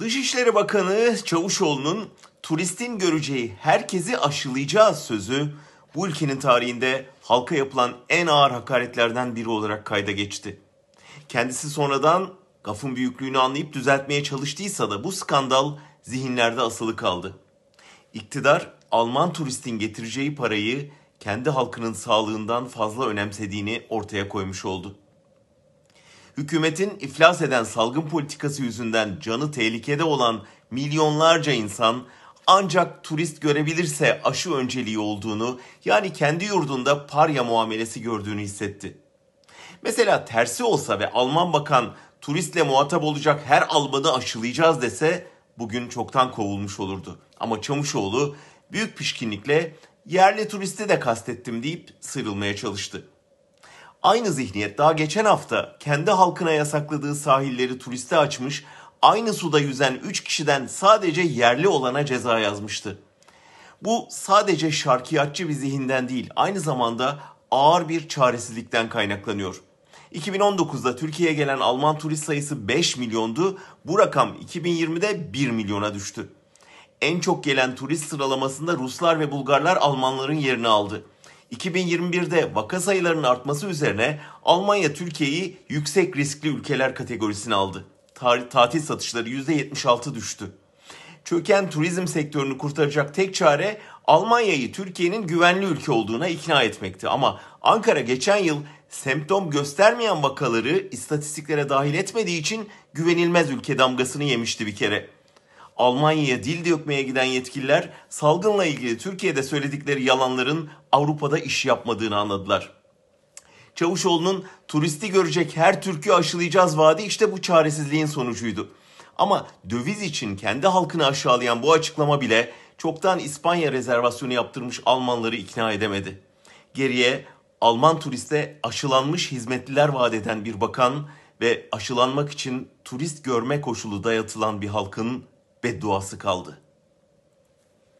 Dışişleri Bakanı Çavuşoğlu'nun turistin göreceği herkesi aşılayacağız sözü bu ülkenin tarihinde halka yapılan en ağır hakaretlerden biri olarak kayda geçti. Kendisi sonradan gafın büyüklüğünü anlayıp düzeltmeye çalıştıysa da bu skandal zihinlerde asılı kaldı. İktidar Alman turistin getireceği parayı kendi halkının sağlığından fazla önemsediğini ortaya koymuş oldu. Hükümetin iflas eden salgın politikası yüzünden canı tehlikede olan milyonlarca insan ancak turist görebilirse aşı önceliği olduğunu yani kendi yurdunda parya muamelesi gördüğünü hissetti. Mesela tersi olsa ve Alman bakan turistle muhatap olacak her Almanı aşılayacağız dese bugün çoktan kovulmuş olurdu. Ama Çamuşoğlu büyük pişkinlikle yerli turisti de kastettim deyip sıyrılmaya çalıştı. Aynı zihniyet daha geçen hafta kendi halkına yasakladığı sahilleri turiste açmış, aynı suda yüzen 3 kişiden sadece yerli olana ceza yazmıştı. Bu sadece şarkiyatçı bir zihinden değil, aynı zamanda ağır bir çaresizlikten kaynaklanıyor. 2019'da Türkiye'ye gelen Alman turist sayısı 5 milyondu. Bu rakam 2020'de 1 milyona düştü. En çok gelen turist sıralamasında Ruslar ve Bulgarlar Almanların yerini aldı. 2021'de vaka sayılarının artması üzerine Almanya Türkiye'yi yüksek riskli ülkeler kategorisine aldı. tatil satışları %76 düştü. Çöken turizm sektörünü kurtaracak tek çare Almanya'yı Türkiye'nin güvenli ülke olduğuna ikna etmekti. Ama Ankara geçen yıl semptom göstermeyen vakaları istatistiklere dahil etmediği için güvenilmez ülke damgasını yemişti bir kere. Almanya'ya dil dökmeye giden yetkililer salgınla ilgili Türkiye'de söyledikleri yalanların Avrupa'da iş yapmadığını anladılar. Çavuşoğlu'nun turisti görecek her Türk'ü aşılayacağız vaadi işte bu çaresizliğin sonucuydu. Ama döviz için kendi halkını aşağılayan bu açıklama bile çoktan İspanya rezervasyonu yaptırmış Almanları ikna edemedi. Geriye Alman turiste aşılanmış hizmetliler vaat eden bir bakan ve aşılanmak için turist görme koşulu dayatılan bir halkın bedduası kaldı.